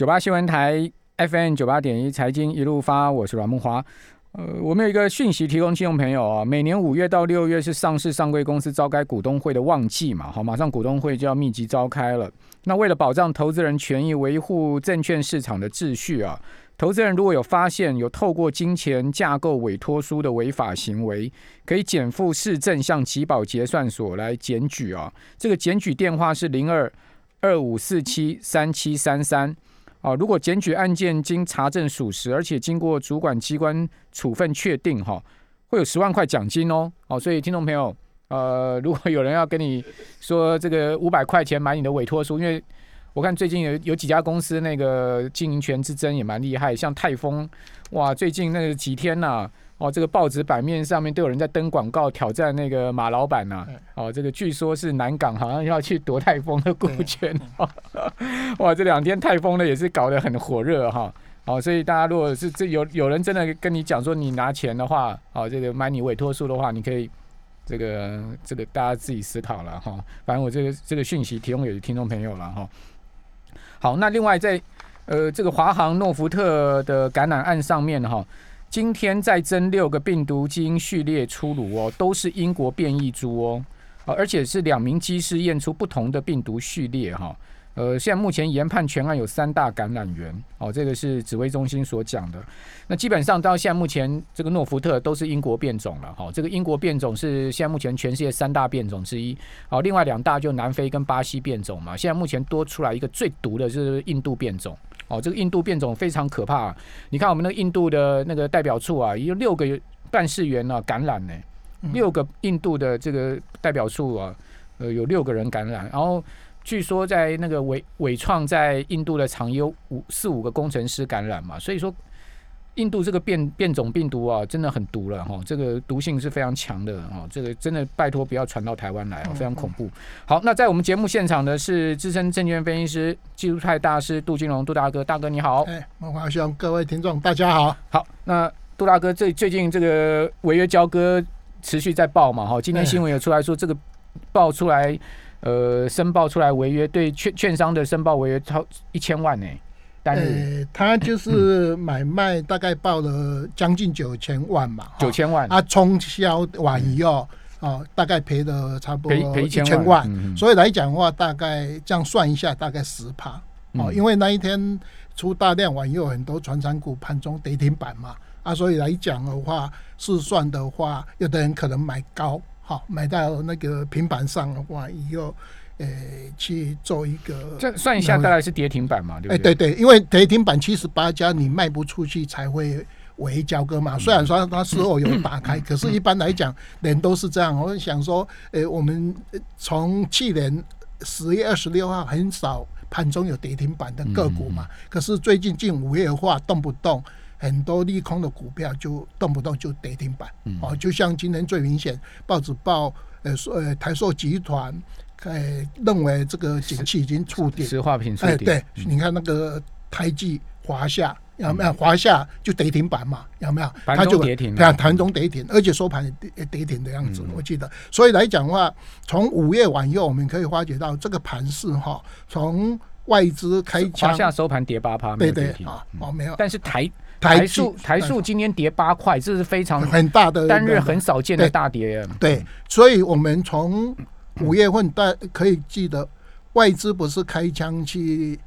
九八新闻台 FM 九八点一财经一路发，我是阮梦华。呃，我们有一个讯息提供听众朋友啊，每年五月到六月是上市上柜公司召开股东会的旺季嘛，好，马上股东会就要密集召开了。那为了保障投资人权益，维护证券市场的秩序啊，投资人如果有发现有透过金钱架构委托书的违法行为，可以减负市政向集保结算所来检举啊。这个检举电话是零二二五四七三七三三。哦，如果检举案件经查证属实，而且经过主管机关处分确定，哈，会有十万块奖金哦。哦，所以听众朋友，呃，如果有人要跟你说这个五百块钱买你的委托书，因为我看最近有有几家公司那个经营权之争也蛮厉害，像泰丰，哇，最近那几天呐。哦，这个报纸版面上面都有人在登广告挑战那个马老板呐。哦，这个据说是南港好像要去夺泰丰的股权。哇，这两天泰丰呢也是搞得很火热哈。哦，所以大家如果是这有有人真的跟你讲说你拿钱的话，哦，这个买你委托书的话，你可以这个这个大家自己思考了哈。反正我这个这个讯息提供给听众朋友了哈。好，那另外在呃这个华航诺福特的橄榄案上面哈。今天再增六个病毒基因序列出炉哦，都是英国变异株哦，而且是两名机师验出不同的病毒序列哈。呃，现在目前研判全案有三大感染源哦，这个是指挥中心所讲的。那基本上到现在目前，这个诺福特都是英国变种了哈。这个英国变种是现在目前全世界三大变种之一。好，另外两大就南非跟巴西变种嘛。现在目前多出来一个最毒的就是印度变种。哦，这个印度变种非常可怕。你看我们那个印度的那个代表处啊，有六个办事员呢感染呢，六个印度的这个代表处啊，呃，有六个人感染。然后据说在那个伟伟创在印度的厂有五四五个工程师感染嘛，所以说。印度这个变变种病毒啊，真的很毒了哈，这个毒性是非常强的哈，这个真的拜托不要传到台湾来，非常恐怖。好，那在我们节目现场的是资深证券分析师、技术派大师杜金龙，杜大哥，大哥你好。哎，孟华兄，各位听众大家好。好，那杜大哥，最最近这个违约交割持续在报嘛哈，今天新闻也出来说这个报出来，呃，申报出来违约，对券券商的申报违约超一千万呢。呃，他就是买卖大概报了将近九千万嘛，九千万，啊冲销完以后，哦，大概赔了差不多赔一千万，所以来讲的话，大概这样算一下，大概十趴。哦，因为那一天出大量完以后，很多船产股盘中跌停板嘛，啊，所以来讲的话，试算的话，有的人可能买高，好，买到那个平板上的话以后。呃，去做一个，这算一下大概是跌停板嘛？对不对？哎，对对，因为跌停板七十八家，你卖不出去才会违交割嘛。虽然说它事后有打开，可是一般来讲，人都是这样。我想说，呃，我们从去年十月二十六号很少盘中有跌停板的个股嘛，可是最近近五月的话，动不动很多利空的股票就动不动就跌停板。哦，就像今天最明显，报纸报，呃，说呃台塑集团。哎，认为这个景气已经触底，石化品触底。哎，对，你看那个台积、华夏有没有？华夏就跌停板嘛，有没有？它就跌停，对，盘中跌停，而且收盘跌跌停的样子，我记得。所以来讲的话，从五月往右，我们可以发觉到这个盘势哈，从外资开枪，华夏收盘跌八趴，对对啊，哦没有。但是台台塑台塑今天跌八块，这是非常很大的单日很少见的大跌。对，所以我们从五月份，大可以记得外资不是开枪去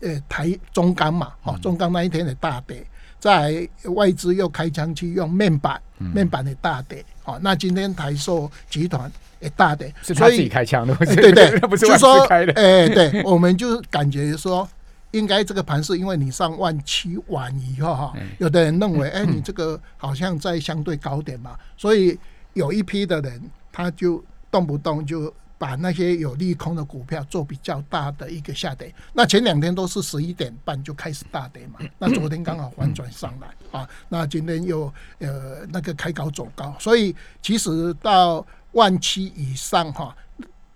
呃台中钢嘛？哦，中钢那一天的大跌，在外资又开枪去用面板，面板的大跌。哦，那今天台塑集团也大跌，是他自己开枪的，对对，不是外资开的。哎，对，我们就感觉说，应该这个盘是因为你上万七晚以后哈，有的人认为，哎，你这个好像在相对高点嘛，所以有一批的人他就。动不动就把那些有利空的股票做比较大的一个下跌，那前两天都是十一点半就开始大跌嘛，那昨天刚好反转上来啊，那今天又呃那个开高走高，所以其实到万七以上哈，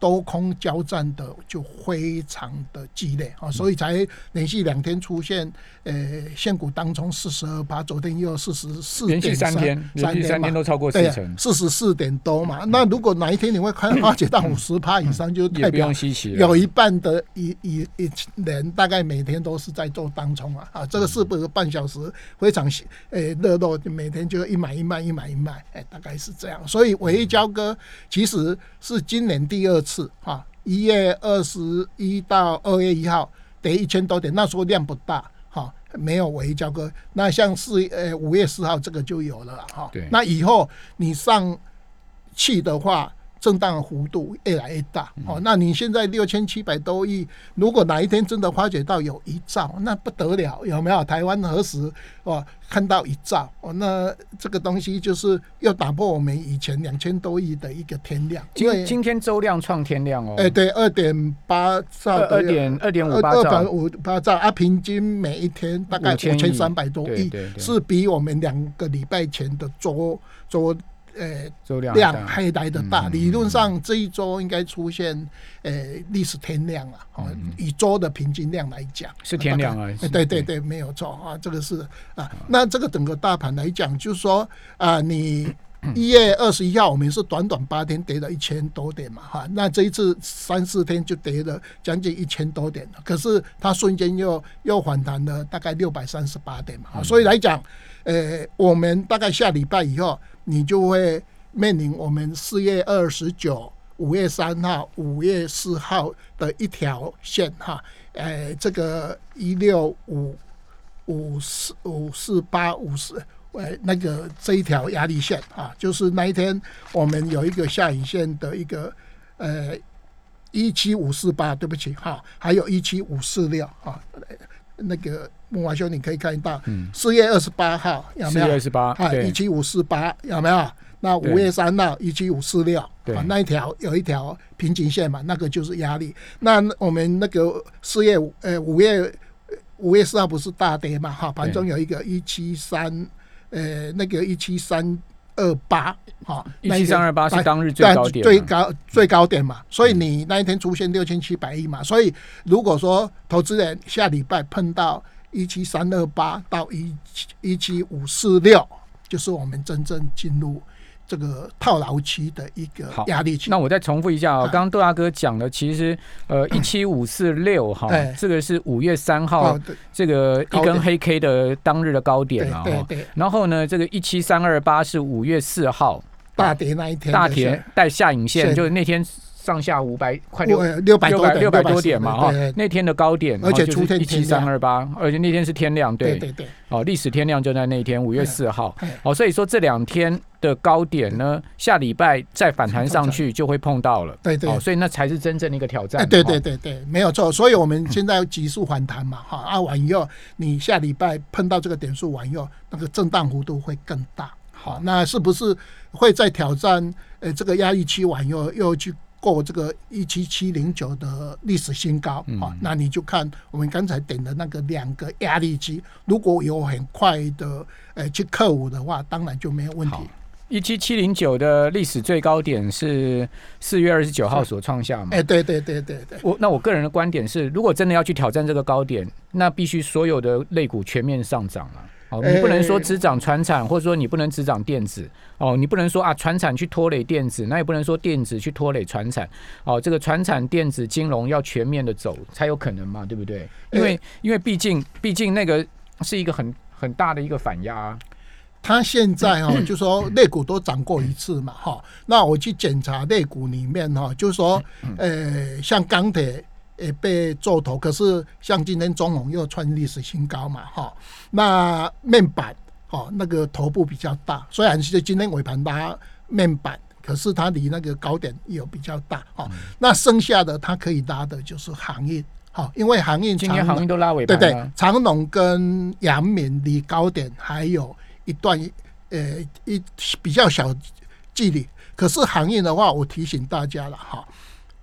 多空交战的就非常的激烈啊，所以才连续两天出现呃现股当中四十二趴，昨天又四十四连续三天，连续三天都超过四成，四十四点多嘛。那如果哪一天你会看化解到五十趴以上，就代表有一半的一一一人大概每天都是在做当冲啊。啊，这个是不是半小时非常呃热络，每天就一买一卖一买一卖，哎，大概是这样。所以唯一交割其实是今年第二次。次哈，一月二十一到二月一号跌一千多点，那时候量不大哈，没有尾交割。那像四呃五月四号这个就有了哈。对，那以后你上去的话。震荡幅度越来越大，哦，那你现在六千七百多亿，如果哪一天真的发觉到有一兆，那不得了，有没有？台湾何时哦看到一兆？哦，那这个东西就是要打破我们以前两千多亿的一个天量。今今天周量创天量哦，哎，对，二点八兆，二点二点五八兆，二点五八兆啊，平均每一天大概五千三百多亿，是比我们两个礼拜前的周周。呃，量还来得大，理论上这一周应该出现呃历史天量了。哦，以周的平均量来讲是天量啊。对对对，没有错啊，这个是啊。那这个整个大盘来讲，就是说啊，你一月二十一号我们是短短八天跌了一千多点嘛，哈。那这一次三四天就跌了将近一千多点可是它瞬间又又反弹了大概六百三十八点嘛。所以来讲，呃，我们大概下礼拜以后。你就会面临我们四月二十九、五月三号、五月四号的一条线哈，呃，这个一六五五四五四八五十，呃，那个这一条压力线啊，就是那一天我们有一个下影线的一个呃一七五四八，对不起哈，还有一七五四六啊。那个木华兄，你可以看到，四月二十八号有没有？四月二十八，啊，一七五四八有没有？那五月三号一七五四六，啊，那一条有一条平行线嘛，那个就是压力。那我们那个四月呃五月五月四号不是大跌嘛？哈，盘中有一个一七三，呃，那个一七三。二八，哈，一七三二八是当日最高点，最高最高点嘛，所以你那一天出现六千七百亿嘛，所以如果说投资人下礼拜碰到一七三二八到一七一七五四六，就是我们真正进入。这个套牢期的一个压力期。那我再重复一下啊，刚刚杜大哥讲的，其实呃一七五四六哈，这个是五月三号这个一根黑 K 的当日的高点啊。对对。然后呢，这个一七三二八是五月四号大跌那一天，大跌带下影线，就是那天。上下五百快六六百六百六百多点嘛哈，那天的高点，而且出天一七三二八，而且那天是天亮，对。对对，哦，历史天亮就在那天五月四号，哦，所以说这两天的高点呢，下礼拜再反弹上去就会碰到了，对对，所以那才是真正的一个挑战，对对对对，没有错，所以我们现在急速反弹嘛，哈，啊完以后你下礼拜碰到这个点数完以后，那个震荡幅度会更大，好，那是不是会在挑战？呃，这个压力期完以后又去。过这个一七七零九的历史新高啊，那你就看我们刚才点的那个两个压力机，如果有很快的呃去克服的话，当然就没有问题。一七七零九的历史最高点是四月二十九号所创下嘛？哎，对对对对对。我那我个人的观点是，如果真的要去挑战这个高点，那必须所有的类股全面上涨了。哦，你不能说只涨船产，或者说你不能只涨电子。哦，你不能说啊，船产去拖累电子，那也不能说电子去拖累船产。哦，这个船产、电子、金融要全面的走才有可能嘛，对不对？因为因为毕竟毕竟那个是一个很很大的一个反压。它现在哈，就说肋骨都涨过一次嘛，哈。那我去检查肋骨里面哈，就是说，呃，像钢铁。也被做头，可是像今天中红又创历史新高嘛，哈，那面板哦，那个头部比较大，虽然是今天尾盘拉面板，可是它离那个高点有比较大，哈，那剩下的它可以拉的就是行业，哈，因为航运今天航运都拉尾盘，对对，长隆跟阳明离高点还有一段呃一比较小距离，可是航运的话，我提醒大家了，哈。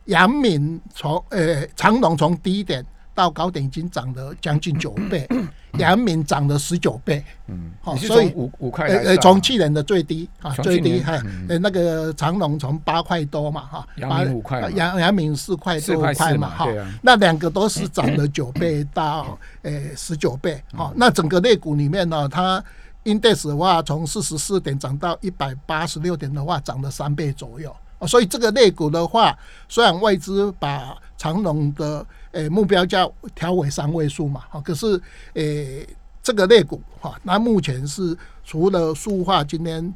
阳明从呃长隆从低点到高点已经涨了将近九倍，阳明涨了十九倍。嗯，好所以五五块呃呃，从去年的最低啊，最低哈呃那个长隆从八块多嘛哈，阳八明五块阳阳明四块四多块嘛嘛哈啊，那两个都是涨了九倍到 呃十九倍好。那整个类股里面呢，它 index 的话，从四十四点涨到一百八十六点的话，涨了三倍左右。哦所以这个类股的话，虽然外资把长隆的呃目标价调为三位数嘛，哈，可是呃这个类股哈，那目前是除了塑化今天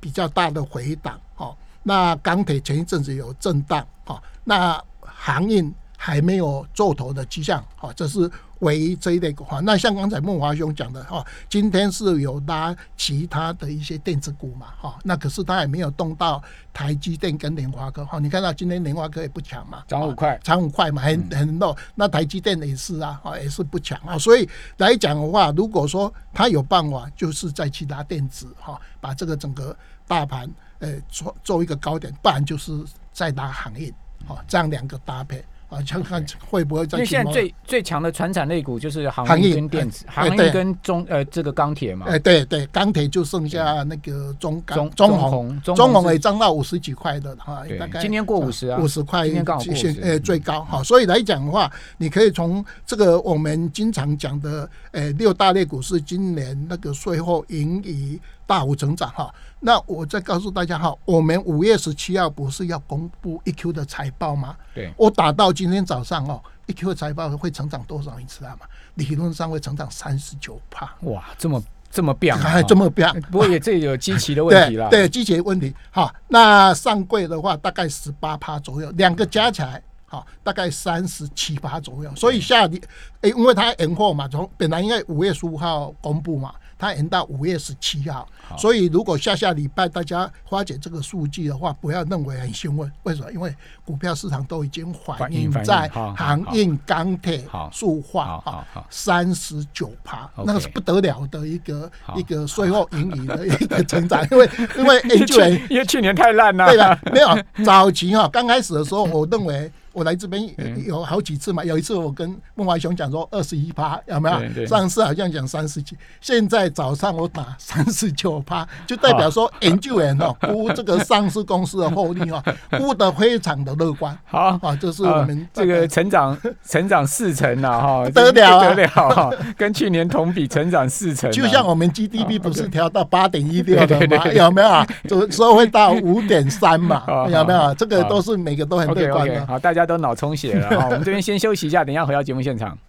比较大的回档，哈，那钢铁前一阵子有震荡，哈，那航运还没有做头的迹象，哈，这是唯一这一类股哈。那像刚才孟华兄讲的哈，今天是有拉其他的一些电子股嘛，哈，那可是它也没有动到台积电跟联华科，哈，你看到今天联华科也不强嘛，涨五块，涨五块嘛，很很弱。那台积电也是啊，啊也是不强啊。所以来讲的话，如果说它有办法，就是在其他电子哈，把这个整个大盘呃做做一个高点，不然就是再拉行业，哦，这样两个搭配啊，看看会不会因为再去摸现在最最强的船产类股就是航航运运跟电子，航运哎对。跟中呃这个钢铁嘛，哎，对对，钢铁就剩下那个中钢、中中红，中中红也涨到五十几块的哈，大概今天过五十啊。五十块，今天刚好过现50呃最高。哈，所以来讲的话，你可以从这个我们经常讲的呃六大类股是今年那个税后盈余大幅成长哈。那我再告诉大家哈，我们五月十七号不是要公布 EQ 的财报吗？对，我打到今天早上哦，，EQ 的财报会成长多少？你知道吗？理论上会成长三十九帕，哇，这么这么变这么变。不过也这有基期的问题啦，对 对，季节问题。好，那上柜的话大概十八趴左右，两个加起来。好，大概三十七趴左右，所以下礼，诶，因为它延后嘛，从本来应该五月十五号公布嘛，它延到五月十七号，所以如果下下礼拜大家发觉这个数据的话，不要认为很兴奋，为什么？因为股票市场都已经反反映在航运、钢铁、塑化三十九趴，那个是不得了的一个一个税后盈余的 一个成长，因为因为因为去因为去年太烂了，对吧，没有早期哈，刚开始的时候，我认为我来这边有好几次嘛，有一次我跟孟华雄讲说二十一趴有没有？上次好像讲三十几，现在早上我打 三十九趴，就代表说研究员哦估这个上市公司的获利哦估 得非常的乐观好。啊，这是我们呃这个成长成长四成啊，哈，得了啊得了哈，跟去年同比成长四成啊，就像我们 GDP 不是调到八点一六的吗？有没有啊？有时候会到五点三嘛，有没有？这个都是每个都很乐观的。好，大家都脑充血了哈。我们这边先休息一下，等一下回到节目现场。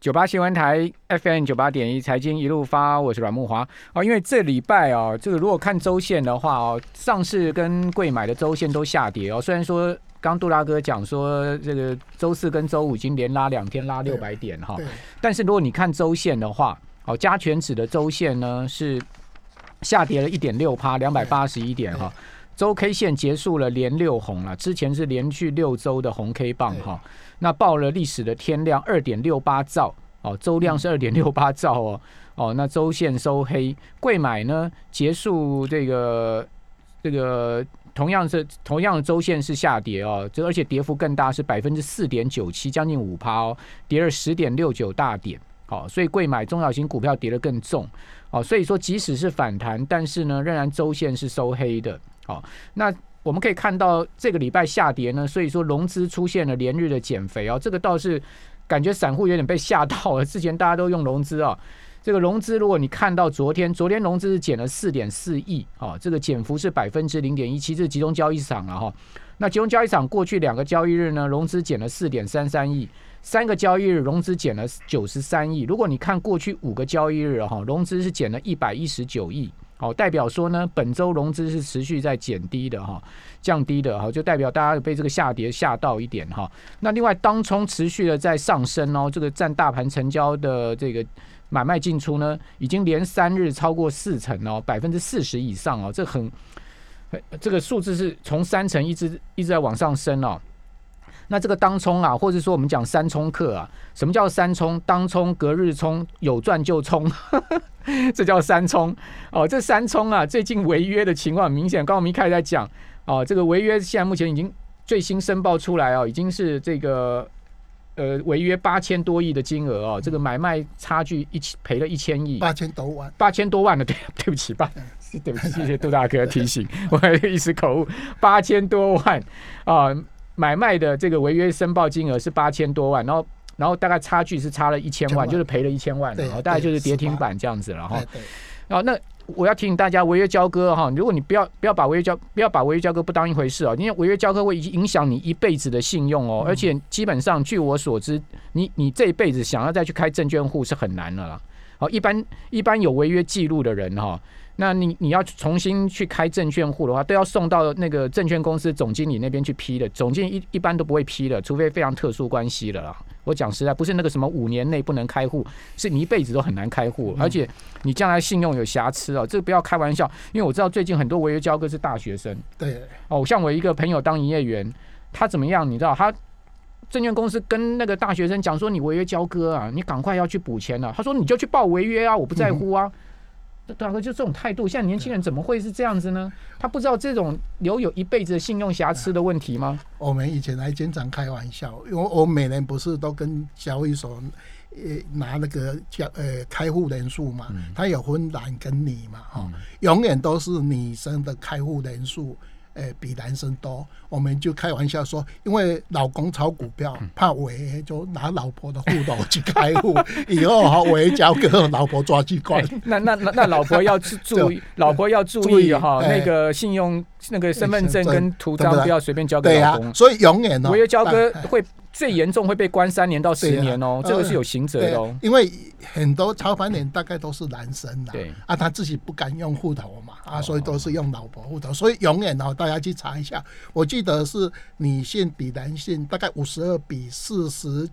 九八新闻台 FM 九八点一财经一路发，我是阮木华哦。因为这礼拜哦，这个如果看周线的话哦，上市跟贵买的周线都下跌哦。虽然说刚杜拉哥讲说这个周四跟周五已经连拉两天拉六百点哈，对，但是如果你看周线的话，哦，加权指的周线呢是下跌了一点六趴，两百八十一点哈。周 K 线结束了连六红了，之前是连续六周的红 K 棒哈，那报了历史的天量二点六八兆哦，周量是二点六八兆哦哦，那周线收黑，贵买呢结束这个这个同样是同样的周线是下跌哦，这而且跌幅更大，是百分之四点九七，将近五趴哦，跌了十点六九大点。好、所以贵买中小型股票跌得更重。哦，所以说即使是反弹，但是呢，仍然周线是收黑的。好、那我们可以看到这个礼拜下跌呢，所以说融资出现了连日的减肥哦，这个倒是感觉散户有点被吓到了。之前大家都用融资啊、这个融资如果你看到昨天，昨天融资是减了四点四亿，哦，这个减幅是百分之零点一七，这是集中交易场了哈、那集中交易场过去两个交易日呢，融资减了四点三三亿，三个交易日融资减了九十三亿。如果你看过去五个交易日哈，融资是减了一百一十九亿。好，代表说呢，本周融资是持续在减低的哈，降低的哈，就代表大家被这个下跌吓到一点哈。那另外，当冲持续的在上升哦，这个占大盘成交的这个买卖进出呢，已经连三日超过四成哦，百分之四十以上哦，这很，这个数字是从三成一直一直在往上升哦。那这个当冲啊，或者说我们讲三冲客啊，什么叫三冲？当冲、隔日冲，有赚就冲，这叫三冲哦。这三冲啊，最近违约的情况很明显。刚刚我们一开始在讲哦，这个违约现在目前已经最新申报出来哦，已经是这个呃违约八千多亿的金额哦，这个买卖差距一千赔了一千亿，八千多万，八千多万的，对对不起，八对不起，谢谢杜大哥提醒，我一时口误，八千多万啊，买卖的这个违约申报金额是八千多万，然后然后大概差距是差了一千万，就是赔了一千万，然后大概就是跌停板这样子了哈。哦，那。我要提醒大家，违约交割哈，如果你不要不要把违约交不要把违约交割不当一回事哦，因为违约交割会影响你一辈子的信用哦，而且基本上据我所知，你你这一辈子想要再去开证券户是很难的啦。好，一般一般有违约记录的人哈。那你你要重新去开证券户的话，都要送到那个证券公司总经理那边去批的。总经理一一般都不会批的，除非非常特殊关系了啦。我讲实在，不是那个什么五年内不能开户，是你一辈子都很难开户，而且你将来信用有瑕疵哦，这个不要开玩笑。因为我知道最近很多违约交割是大学生。对。哦，像我一个朋友当营业员，他怎么样？你知道，他证券公司跟那个大学生讲说，你违约交割啊，你赶快要去补钱了。他说你就去报违约啊，我不在乎啊。大哥就这种态度，现在年轻人怎么会是这样子呢？他不知道这种留有一辈子的信用瑕疵的问题吗？我们以前还经常开玩笑，因为我每年不是都跟交易所呃拿那个交呃开户人数嘛，他有分男跟女嘛，哈，永远都是女生的开户人数。诶，比男生多，我们就开玩笑说，因为老公炒股票怕违，就拿老婆的户头去开户，以后哈违交割，老婆抓去关。那那那那老婆要 注意，老婆要注意哈，那个信用那个身份证跟图章不要随便交给老公。所以永远呢，违约交割会。最严重会被关三年到十年哦，这个是有刑责的哦。因为很多超凡人大概都是男生啦，对啊，他自己不敢用户头嘛，啊，所以都是用老婆户头，所以永远哦，大家去查一下，我记得是女性比男性大概五十二比四十。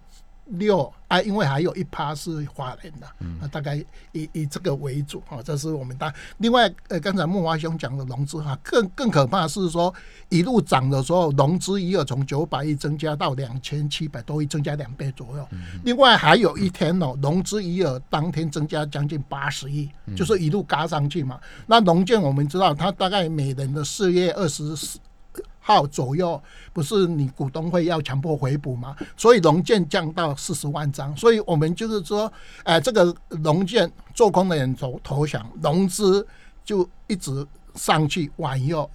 六啊，因为还有一趴是华人的，啊，大概以以这个为主啊，这是我们大。另外，呃，刚才木华兄讲的融资哈，更更可怕是说一路涨的时候，融资余额从九百亿增加到两千七百多亿，增加两倍左右。另外还有一天哦，融资余额当天增加将近八十亿，就是一路嘎上去嘛。那农建我们知道，它大概每人的四月二十四。号左右，不是你股东会要强迫回补吗？所以龙建降到四十万张，所以我们就是说，哎，这个龙建做空的人投投降，融资就一直上去，往右。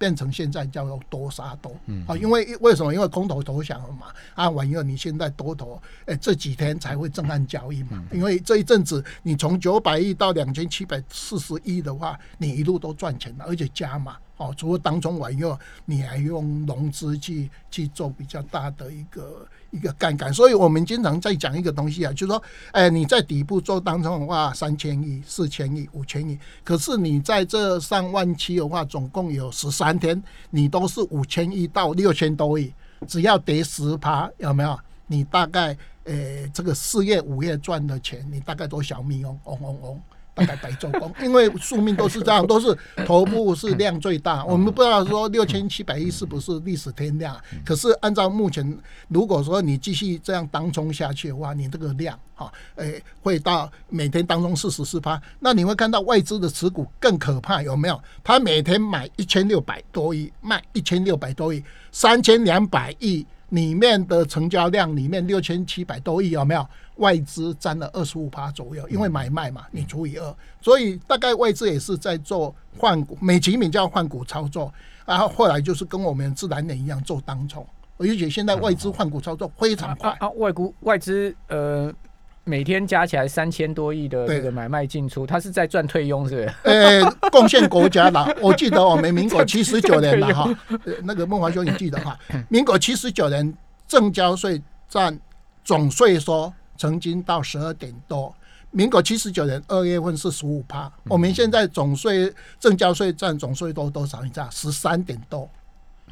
变成现在叫做多杀多，啊，因为为什么？因为空头投降了嘛，啊，完以后你现在多头，哎，这几天才会震撼交易嘛，因为这一阵子你从九百亿到两千七百四十亿的话，你一路都赚钱了，而且加码，哦，除了当中玩以后，你还用融资去去做比较大的一个。一个杠杆，所以我们经常在讲一个东西啊，就是说，哎，你在底部做当中的话，三千亿、四千亿、五千亿，可是你在这上万期的话，总共有十三天，你都是五千亿到六千多亿，只要跌十趴，有没有？你大概，诶，这个四月、五月赚的钱，你大概都小米哦，嗡嗡嗡。大概白做工，因为宿命都是这样，都是头部是量最大。我们不知道说六千七百亿是不是历史天量，可是按照目前，如果说你继续这样当冲下去的话，你这个量哈，诶，会到每天当中四十四趴，那你会看到外资的持股更可怕，有没有？他每天买一千六百多亿，卖一千六百多亿，三千两百亿。里面的成交量里面六千七百多亿有没有外资占了二十五趴左右？因为买卖嘛，你除以二，所以大概外资也是在做换股，美其名叫换股操作，然后后来就是跟我们自然人一样做当冲，而且现在外资换股操作非常快啊，外股外资呃。每天加起来三千多亿的这个买卖进出，他是在赚退佣，是不是？呃，贡献国家啦。我记得我们民国七十九年了哈，那个孟华兄，你记得哈？民国七十九年，正交税占总税收曾经到十二点多。民国七十九年二月份是十五趴，我们现在总税正交税占总税多多少？你知道？十三点多，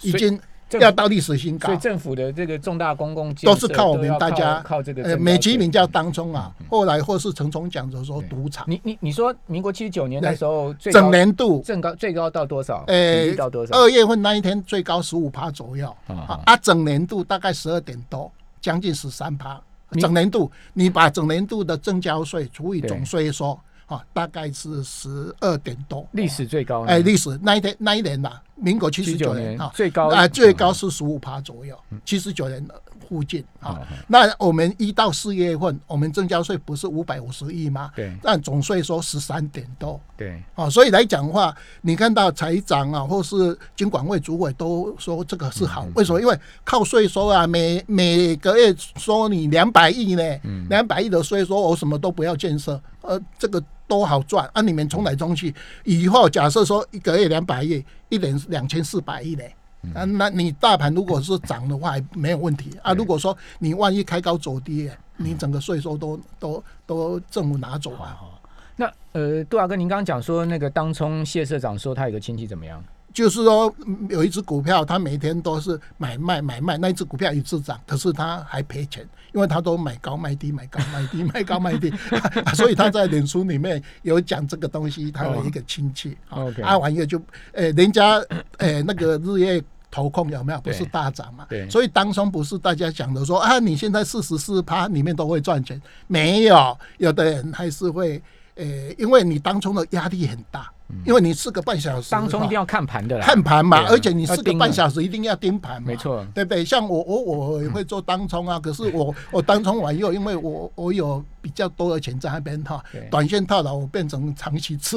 已经。要到历史新高，所以政府的这个重大公共都是靠我们大家靠这个。呃，美其名叫当中啊，后来或是陈冲讲的说赌场。你你你说民国七十九年那时候，整年度最高最高到多少？呃，到多少？二月份那一天最高十五趴左右啊，啊，整年度大概十二点多，将近十三趴。整年度你把整年度的正交税除以总税收啊，大概是十二点多，历史最高。哎，历史那一天那一年呐。民国七十九年啊，最高啊，最高是十五趴左右，七十九年附近啊。嗯那我们一到四月份，我们增加税不是五百五十亿吗？对但总税收十三点多。对啊，所以来讲的话，你看到财长啊，或是经管会主委都说这个是嗯好，为什么？因为靠税收啊，每每个月收你两百亿呢，嗯两百亿的税收，我什么都不要建设，呃，这个多好赚啊！你们冲来冲去，以后假设说一个月两百亿，一年两千四百亿呢。嗯啊，那你大盘如果是涨的话，还没有问题啊。如果说你万一开高走低，你整个税收都都都政府拿走啊。那呃，杜大哥，您刚刚讲说那个当冲谢社长说他有个亲戚怎么样？就是说，嗯有一只股票，他每天都是买卖买卖，那一只股票一直涨，可是他还赔钱，因为他都买高卖低，买高卖低，买高卖低，所以他在脸书里面有讲这个东西，他有一个亲戚啊哦 OK，啊，完了就，呃，人家呃那个日夜。投控有没有？不是大涨嘛？对所以当中不是大家讲的说啊，你现在四十四趴里面都会赚钱，没有，有的人还是会，呃，因为你当中的压力很大，因为你四个半小时当中一定要看盘的啦，看盘嘛，而且你四个半小时一定要盯盘，没错对不对？像我我我也会做当冲啊，可是我我当冲完以后，因为我我有比较多的钱在那边哈对，短线套牢，我变成长期持